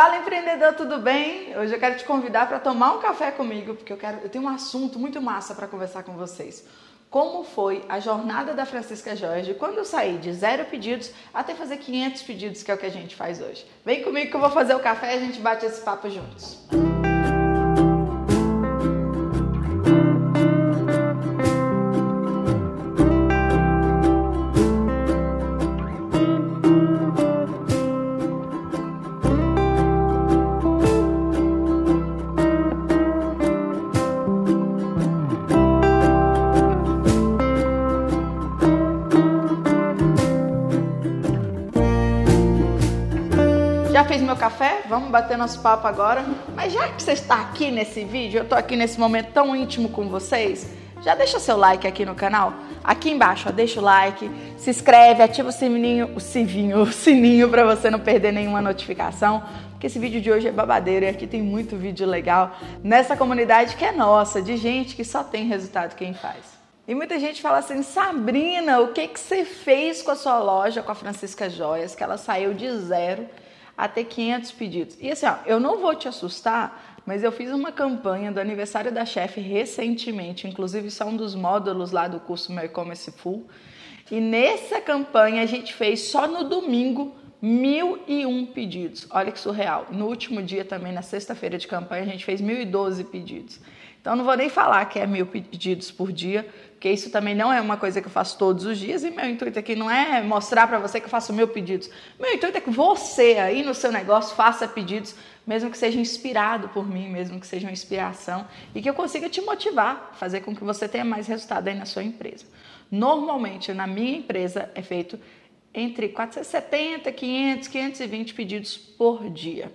Fala empreendedor, tudo bem? Hoje eu quero te convidar para tomar um café comigo, porque eu quero, eu tenho um assunto muito massa para conversar com vocês. Como foi a jornada da Francisca Jorge quando eu saí de zero pedidos até fazer 500 pedidos, que é o que a gente faz hoje. Vem comigo que eu vou fazer o café e a gente bate esse papo juntos. Música café? Vamos bater nosso papo agora. Mas já que você está aqui nesse vídeo, eu estou aqui nesse momento tão íntimo com vocês, já deixa seu like aqui no canal. Aqui embaixo, ó, deixa o like, se inscreve, ativa o sininho, o sininho, o sininho para você não perder nenhuma notificação, porque esse vídeo de hoje é babadeiro e aqui tem muito vídeo legal nessa comunidade que é nossa, de gente que só tem resultado quem faz. E muita gente fala assim, Sabrina, o que, que você fez com a sua loja, com a Francisca Joias, que ela saiu de zero a ter 500 pedidos. E assim, ó, eu não vou te assustar, mas eu fiz uma campanha do aniversário da chefe recentemente, inclusive isso é um dos módulos lá do curso Meu E-Commerce Full. E nessa campanha a gente fez só no domingo mil e um pedidos. Olha que surreal. No último dia também, na sexta-feira de campanha, a gente fez mil e doze pedidos. Então não vou nem falar que é mil pedidos por dia, porque isso também não é uma coisa que eu faço todos os dias e meu intuito aqui não é mostrar para você que eu faço mil pedidos. Meu intuito é que você aí no seu negócio faça pedidos, mesmo que seja inspirado por mim, mesmo que seja uma inspiração e que eu consiga te motivar, fazer com que você tenha mais resultado aí na sua empresa. Normalmente na minha empresa é feito entre 470, 500, 520 pedidos por dia.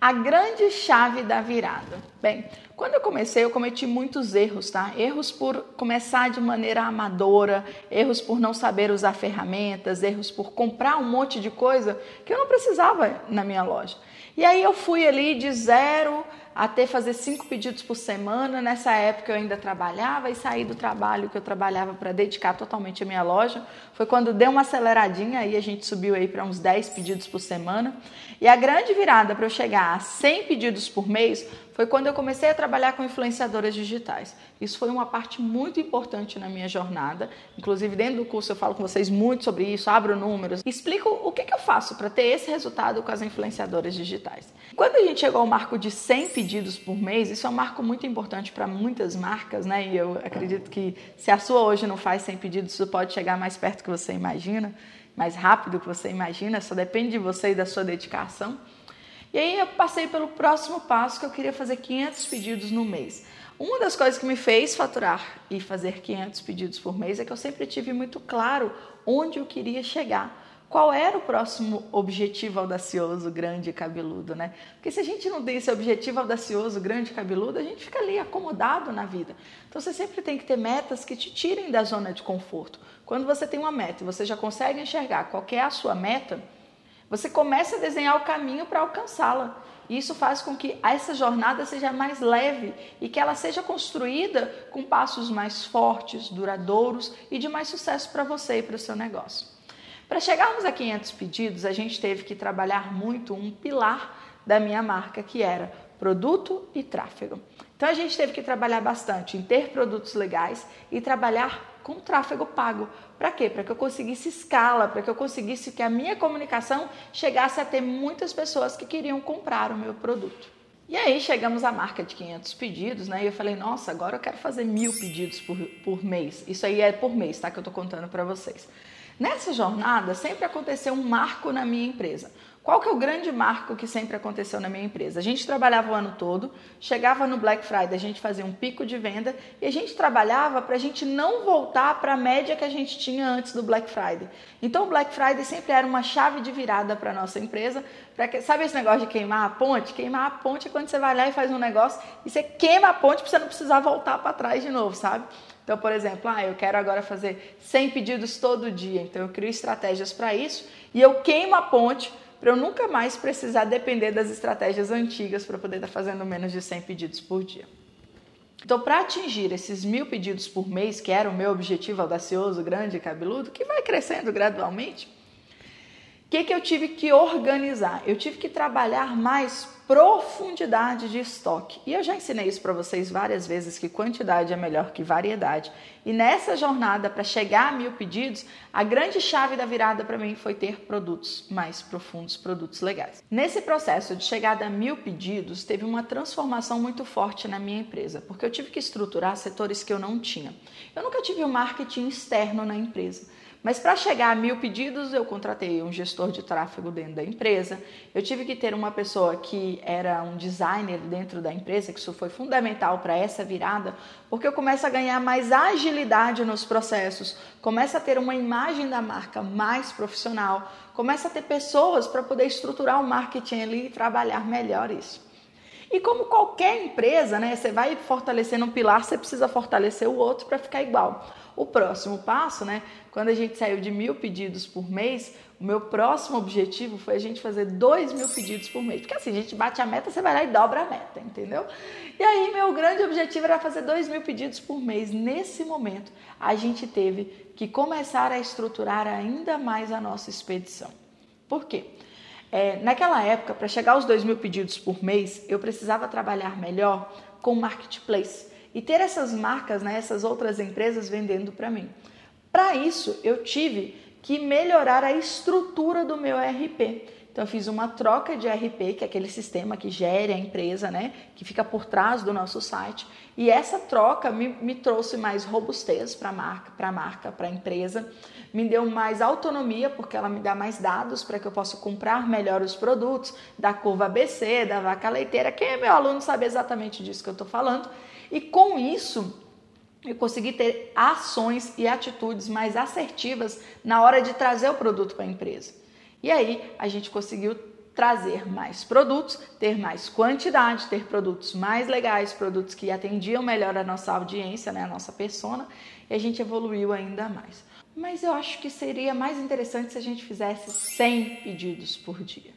A grande chave da virada. Bem, quando eu comecei, eu cometi muitos erros, tá? Erros por começar de maneira amadora, erros por não saber usar ferramentas, erros por comprar um monte de coisa que eu não precisava na minha loja. E aí eu fui ali de zero até fazer cinco pedidos por semana. Nessa época eu ainda trabalhava e saí do trabalho que eu trabalhava para dedicar totalmente a minha loja. Foi quando deu uma aceleradinha aí a gente subiu aí para uns 10 pedidos por semana. E a grande virada para eu chegar a 100 pedidos por mês foi quando eu comecei a trabalhar com influenciadoras digitais. Isso foi uma parte muito importante na minha jornada. Inclusive, dentro do curso eu falo com vocês muito sobre isso, abro números, explico o que, que eu faço para ter esse resultado com as influenciadoras digitais. Quando a gente chegou ao marco de 100 pedidos por mês, isso é um marco muito importante para muitas marcas, né? E eu acredito que se a sua hoje não faz 100 pedidos, isso pode chegar mais perto que você imagina, mais rápido do que você imagina, só depende de você e da sua dedicação. E aí eu passei pelo próximo passo que eu queria fazer 500 pedidos no mês. Uma das coisas que me fez faturar e fazer 500 pedidos por mês é que eu sempre tive muito claro onde eu queria chegar. Qual era o próximo objetivo audacioso, grande e cabeludo, né? Porque se a gente não tem esse objetivo audacioso, grande e cabeludo, a gente fica ali acomodado na vida. Então você sempre tem que ter metas que te tirem da zona de conforto. Quando você tem uma meta e você já consegue enxergar qual é a sua meta, você começa a desenhar o caminho para alcançá-la. Isso faz com que essa jornada seja mais leve e que ela seja construída com passos mais fortes, duradouros e de mais sucesso para você e para o seu negócio. Para chegarmos a 500 pedidos, a gente teve que trabalhar muito um pilar da minha marca, que era produto e tráfego. Então a gente teve que trabalhar bastante em ter produtos legais e trabalhar com tráfego pago. Para quê? Para que eu conseguisse escala, para que eu conseguisse que a minha comunicação chegasse a ter muitas pessoas que queriam comprar o meu produto. E aí chegamos à marca de 500 pedidos, né? E eu falei, nossa, agora eu quero fazer mil pedidos por, por mês. Isso aí é por mês, tá? Que eu tô contando para vocês. Nessa jornada sempre aconteceu um marco na minha empresa. Qual que é o grande marco que sempre aconteceu na minha empresa? A gente trabalhava o ano todo, chegava no Black Friday, a gente fazia um pico de venda e a gente trabalhava para a gente não voltar para a média que a gente tinha antes do Black Friday. Então o Black Friday sempre era uma chave de virada para nossa empresa. Que, sabe esse negócio de queimar a ponte? Queimar a ponte é quando você vai lá e faz um negócio e você queima a ponte para você não precisar voltar para trás de novo, sabe? Então, por exemplo, ah, eu quero agora fazer 100 pedidos todo dia, então eu crio estratégias para isso e eu queimo a ponte para eu nunca mais precisar depender das estratégias antigas para poder estar tá fazendo menos de 100 pedidos por dia. Então, para atingir esses mil pedidos por mês, que era o meu objetivo audacioso, grande e cabeludo, que vai crescendo gradualmente, que, que eu tive que organizar? Eu tive que trabalhar mais profundidade de estoque. E eu já ensinei isso para vocês várias vezes que quantidade é melhor que variedade. E nessa jornada para chegar a mil pedidos, a grande chave da virada para mim foi ter produtos mais profundos, produtos legais. Nesse processo de chegada a mil pedidos, teve uma transformação muito forte na minha empresa, porque eu tive que estruturar setores que eu não tinha. Eu nunca tive um marketing externo na empresa. Mas para chegar a mil pedidos, eu contratei um gestor de tráfego dentro da empresa. Eu tive que ter uma pessoa que era um designer dentro da empresa, que isso foi fundamental para essa virada, porque eu começo a ganhar mais agilidade nos processos, começo a ter uma imagem da marca mais profissional, começo a ter pessoas para poder estruturar o marketing ali e trabalhar melhor isso. E como qualquer empresa, né, você vai fortalecendo um pilar, você precisa fortalecer o outro para ficar igual. O próximo passo, né, quando a gente saiu de mil pedidos por mês, o meu próximo objetivo foi a gente fazer dois mil pedidos por mês. Porque assim, a gente bate a meta, você vai lá e dobra a meta, entendeu? E aí, meu grande objetivo era fazer dois mil pedidos por mês. Nesse momento, a gente teve que começar a estruturar ainda mais a nossa expedição. Por quê? É, naquela época, para chegar aos 2 mil pedidos por mês, eu precisava trabalhar melhor com marketplace e ter essas marcas, né, essas outras empresas vendendo para mim. Para isso, eu tive que melhorar a estrutura do meu RP. Então, eu fiz uma troca de RP, que é aquele sistema que gere a empresa, né? Que fica por trás do nosso site. E essa troca me, me trouxe mais robustez para a marca, para a marca, para a empresa. Me deu mais autonomia, porque ela me dá mais dados para que eu possa comprar melhor os produtos da curva ABC, da vaca leiteira. Quem é meu aluno sabe exatamente disso que eu estou falando. E com isso, eu consegui ter ações e atitudes mais assertivas na hora de trazer o produto para a empresa. E aí a gente conseguiu trazer mais produtos, ter mais quantidade, ter produtos mais legais, produtos que atendiam melhor a nossa audiência, né, a nossa persona, e a gente evoluiu ainda mais. Mas eu acho que seria mais interessante se a gente fizesse 100 pedidos por dia.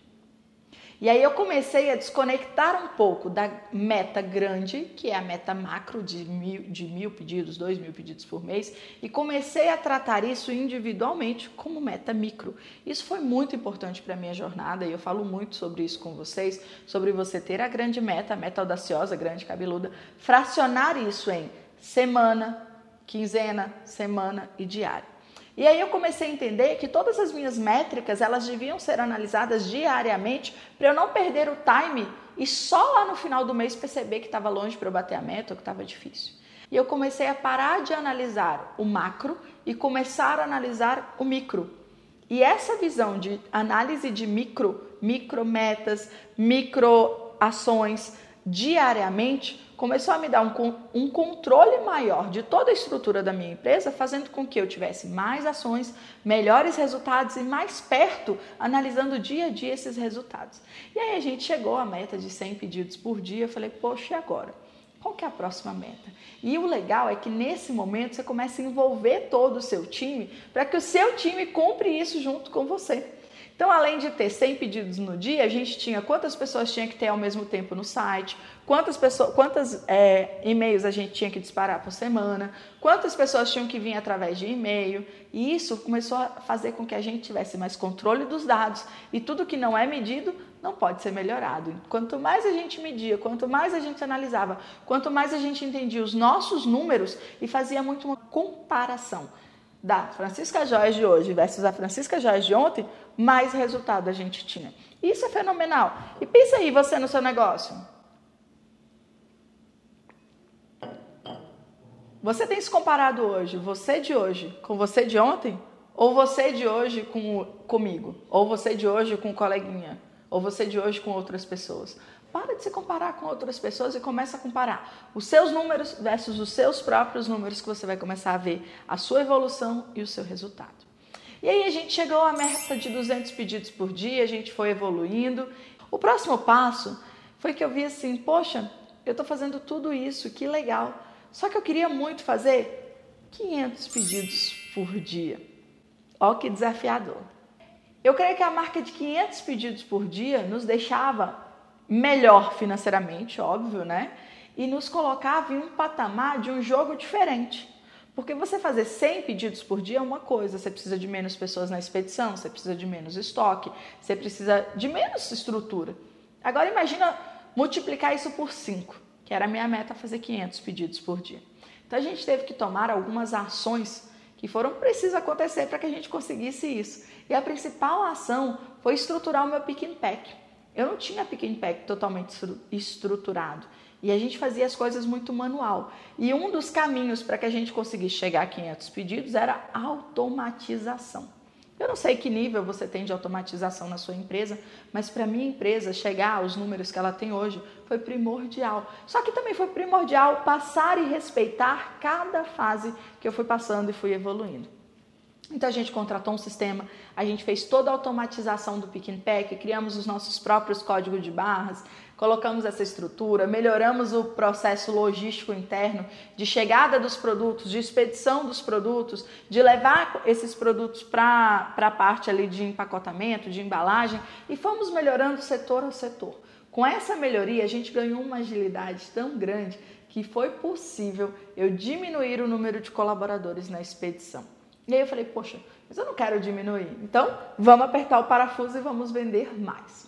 E aí eu comecei a desconectar um pouco da meta grande, que é a meta macro de mil, de mil pedidos, dois mil pedidos por mês, e comecei a tratar isso individualmente como meta micro. Isso foi muito importante para a minha jornada e eu falo muito sobre isso com vocês, sobre você ter a grande meta, a meta audaciosa, grande cabeluda, fracionar isso em semana, quinzena, semana e diário. E aí eu comecei a entender que todas as minhas métricas, elas deviam ser analisadas diariamente para eu não perder o time e só lá no final do mês perceber que estava longe para eu bater a meta ou que estava difícil. E eu comecei a parar de analisar o macro e começar a analisar o micro. E essa visão de análise de micro, micro metas, micro ações diariamente começou a me dar um, um controle maior de toda a estrutura da minha empresa, fazendo com que eu tivesse mais ações, melhores resultados e mais perto, analisando dia a dia esses resultados. E aí a gente chegou à meta de 100 pedidos por dia. Eu falei, poxa, e agora? Qual que é a próxima meta? E o legal é que nesse momento você começa a envolver todo o seu time para que o seu time cumpre isso junto com você. Então, além de ter 100 pedidos no dia, a gente tinha quantas pessoas tinha que ter ao mesmo tempo no site, quantas pessoas, quantas é, e-mails a gente tinha que disparar por semana, quantas pessoas tinham que vir através de e-mail. E isso começou a fazer com que a gente tivesse mais controle dos dados e tudo que não é medido não pode ser melhorado. Quanto mais a gente media, quanto mais a gente analisava, quanto mais a gente entendia os nossos números e fazia muito uma comparação da Francisca Joias de hoje versus a Francisca Joias de ontem, mais resultado a gente tinha. Isso é fenomenal. E pensa aí você no seu negócio. Você tem se comparado hoje, você de hoje, com você de ontem? Ou você de hoje com, comigo? Ou você de hoje com coleguinha? Ou você de hoje com outras pessoas? Para de se comparar com outras pessoas e começa a comparar os seus números versus os seus próprios números que você vai começar a ver a sua evolução e o seu resultado. E aí a gente chegou à meta de 200 pedidos por dia, a gente foi evoluindo. O próximo passo foi que eu vi assim, poxa, eu estou fazendo tudo isso, que legal. Só que eu queria muito fazer 500 pedidos por dia. Ó que desafiador. Eu creio que a marca de 500 pedidos por dia nos deixava melhor financeiramente, óbvio, né? E nos colocava em um patamar de um jogo diferente. Porque você fazer 100 pedidos por dia é uma coisa, você precisa de menos pessoas na expedição, você precisa de menos estoque, você precisa de menos estrutura. Agora imagina multiplicar isso por 5, que era a minha meta fazer 500 pedidos por dia. Então a gente teve que tomar algumas ações que foram precisas acontecer para que a gente conseguisse isso. E a principal ação foi estruturar o meu pick and pack. Eu não tinha pick pack totalmente estruturado. E a gente fazia as coisas muito manual. E um dos caminhos para que a gente conseguisse chegar a 500 pedidos era automatização. Eu não sei que nível você tem de automatização na sua empresa, mas para minha empresa chegar aos números que ela tem hoje foi primordial. Só que também foi primordial passar e respeitar cada fase que eu fui passando e fui evoluindo. Então a gente contratou um sistema, a gente fez toda a automatização do Pick and Pack, criamos os nossos próprios códigos de barras, colocamos essa estrutura, melhoramos o processo logístico interno de chegada dos produtos, de expedição dos produtos, de levar esses produtos para a parte ali de empacotamento, de embalagem e fomos melhorando setor a setor. Com essa melhoria, a gente ganhou uma agilidade tão grande que foi possível eu diminuir o número de colaboradores na expedição. E aí eu falei, poxa, mas eu não quero diminuir. Então, vamos apertar o parafuso e vamos vender mais.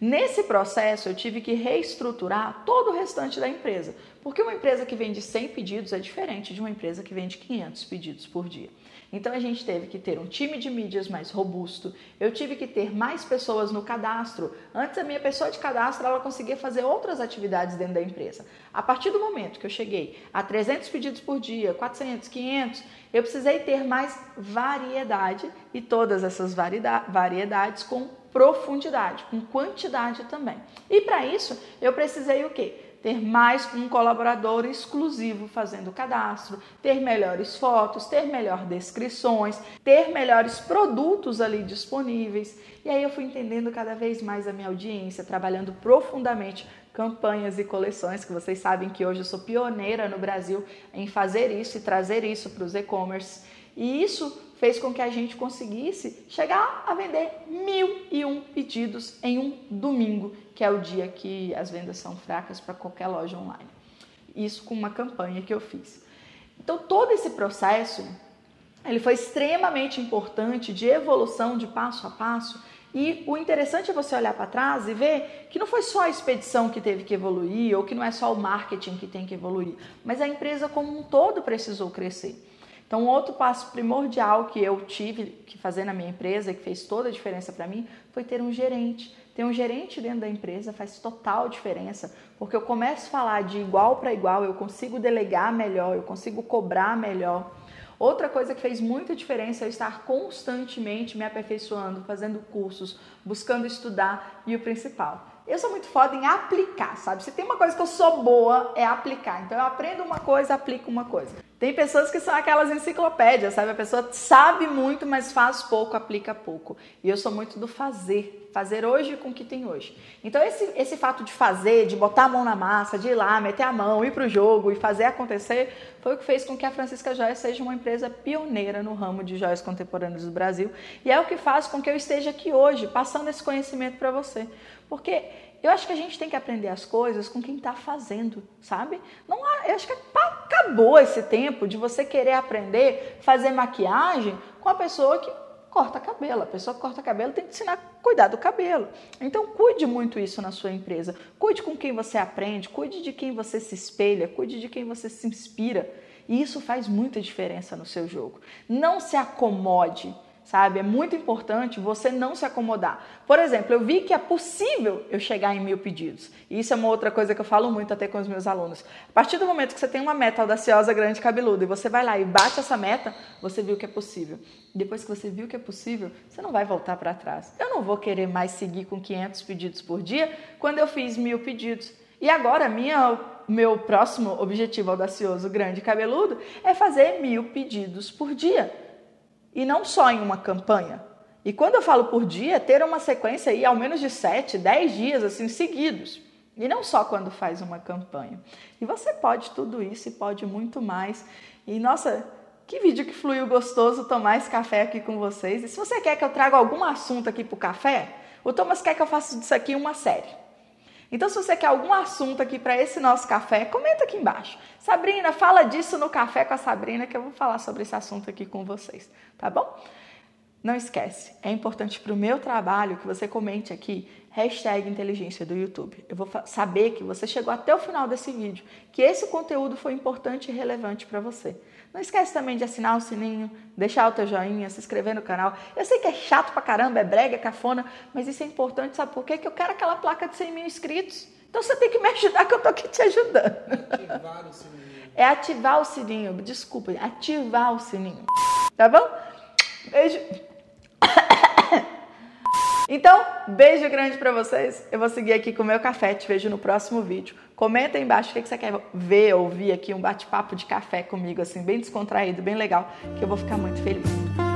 Nesse processo, eu tive que reestruturar todo o restante da empresa, porque uma empresa que vende 100 pedidos é diferente de uma empresa que vende 500 pedidos por dia. Então a gente teve que ter um time de mídias mais robusto. Eu tive que ter mais pessoas no cadastro. Antes a minha pessoa de cadastro ela conseguia fazer outras atividades dentro da empresa. A partir do momento que eu cheguei a 300 pedidos por dia, 400, 500, eu precisei ter mais variedade e todas essas variedades com profundidade, com quantidade também. E para isso eu precisei o quê? Ter mais um colaborador exclusivo fazendo o cadastro, ter melhores fotos, ter melhores descrições, ter melhores produtos ali disponíveis. E aí eu fui entendendo cada vez mais a minha audiência, trabalhando profundamente campanhas e coleções, que vocês sabem que hoje eu sou pioneira no Brasil em fazer isso e trazer isso para os e-commerce. E isso fez com que a gente conseguisse chegar a vender mil e um pedidos em um domingo, que é o dia que as vendas são fracas para qualquer loja online. Isso com uma campanha que eu fiz. Então todo esse processo ele foi extremamente importante de evolução de passo a passo. E o interessante é você olhar para trás e ver que não foi só a expedição que teve que evoluir, ou que não é só o marketing que tem que evoluir, mas a empresa como um todo precisou crescer. Então, outro passo primordial que eu tive que fazer na minha empresa, que fez toda a diferença para mim, foi ter um gerente. Ter um gerente dentro da empresa faz total diferença, porque eu começo a falar de igual para igual, eu consigo delegar melhor, eu consigo cobrar melhor. Outra coisa que fez muita diferença é estar constantemente me aperfeiçoando, fazendo cursos, buscando estudar e o principal, eu sou muito foda em aplicar, sabe? Se tem uma coisa que eu sou boa, é aplicar. Então eu aprendo uma coisa, aplico uma coisa. Tem pessoas que são aquelas enciclopédias, sabe? A pessoa sabe muito, mas faz pouco, aplica pouco. E eu sou muito do fazer. Fazer hoje com o que tem hoje. Então, esse, esse fato de fazer, de botar a mão na massa, de ir lá, meter a mão, ir pro jogo e fazer acontecer, foi o que fez com que a Francisca Joias seja uma empresa pioneira no ramo de joias contemporâneas do Brasil. E é o que faz com que eu esteja aqui hoje, passando esse conhecimento para você. Porque eu acho que a gente tem que aprender as coisas com quem está fazendo, sabe? Não, eu acho que acabou esse tempo de você querer aprender fazer maquiagem com a pessoa que corta cabelo. A pessoa que corta cabelo tem que ensinar a cuidar do cabelo. Então, cuide muito isso na sua empresa. Cuide com quem você aprende, cuide de quem você se espelha, cuide de quem você se inspira. E isso faz muita diferença no seu jogo. Não se acomode sabe? É muito importante você não se acomodar. Por exemplo, eu vi que é possível eu chegar em mil pedidos. E isso é uma outra coisa que eu falo muito até com os meus alunos. A partir do momento que você tem uma meta audaciosa, grande, cabeluda, e você vai lá e bate essa meta, você viu que é possível. Depois que você viu que é possível, você não vai voltar para trás. Eu não vou querer mais seguir com 500 pedidos por dia quando eu fiz mil pedidos. E agora, minha, meu próximo objetivo audacioso, grande, cabeludo, é fazer mil pedidos por dia e não só em uma campanha. E quando eu falo por dia, ter uma sequência aí ao menos de 7, 10 dias assim seguidos. E não só quando faz uma campanha. E você pode tudo isso e pode muito mais. E nossa, que vídeo que fluiu gostoso tomar esse café aqui com vocês. E se você quer que eu traga algum assunto aqui para o café, o Thomas quer que eu faça disso aqui uma série. Então, se você quer algum assunto aqui para esse nosso café, comenta aqui embaixo. Sabrina, fala disso no café com a Sabrina que eu vou falar sobre esse assunto aqui com vocês, tá bom? Não esquece, é importante para o meu trabalho que você comente aqui hashtag inteligência do YouTube. Eu vou saber que você chegou até o final desse vídeo, que esse conteúdo foi importante e relevante para você. Não esquece também de assinar o sininho, deixar o teu joinha, se inscrever no canal. Eu sei que é chato pra caramba, é brega, é cafona, mas isso é importante, sabe por quê? Que eu quero aquela placa de 100 mil inscritos. Então você tem que me ajudar que eu tô aqui te ajudando. Ativar o sininho. É ativar o sininho, desculpa, ativar o sininho. Tá bom? Beijo. Então, beijo grande para vocês. Eu vou seguir aqui com o meu café. Te vejo no próximo vídeo. Comenta aí embaixo o que você quer ver, ouvir aqui um bate-papo de café comigo, assim, bem descontraído, bem legal, que eu vou ficar muito feliz.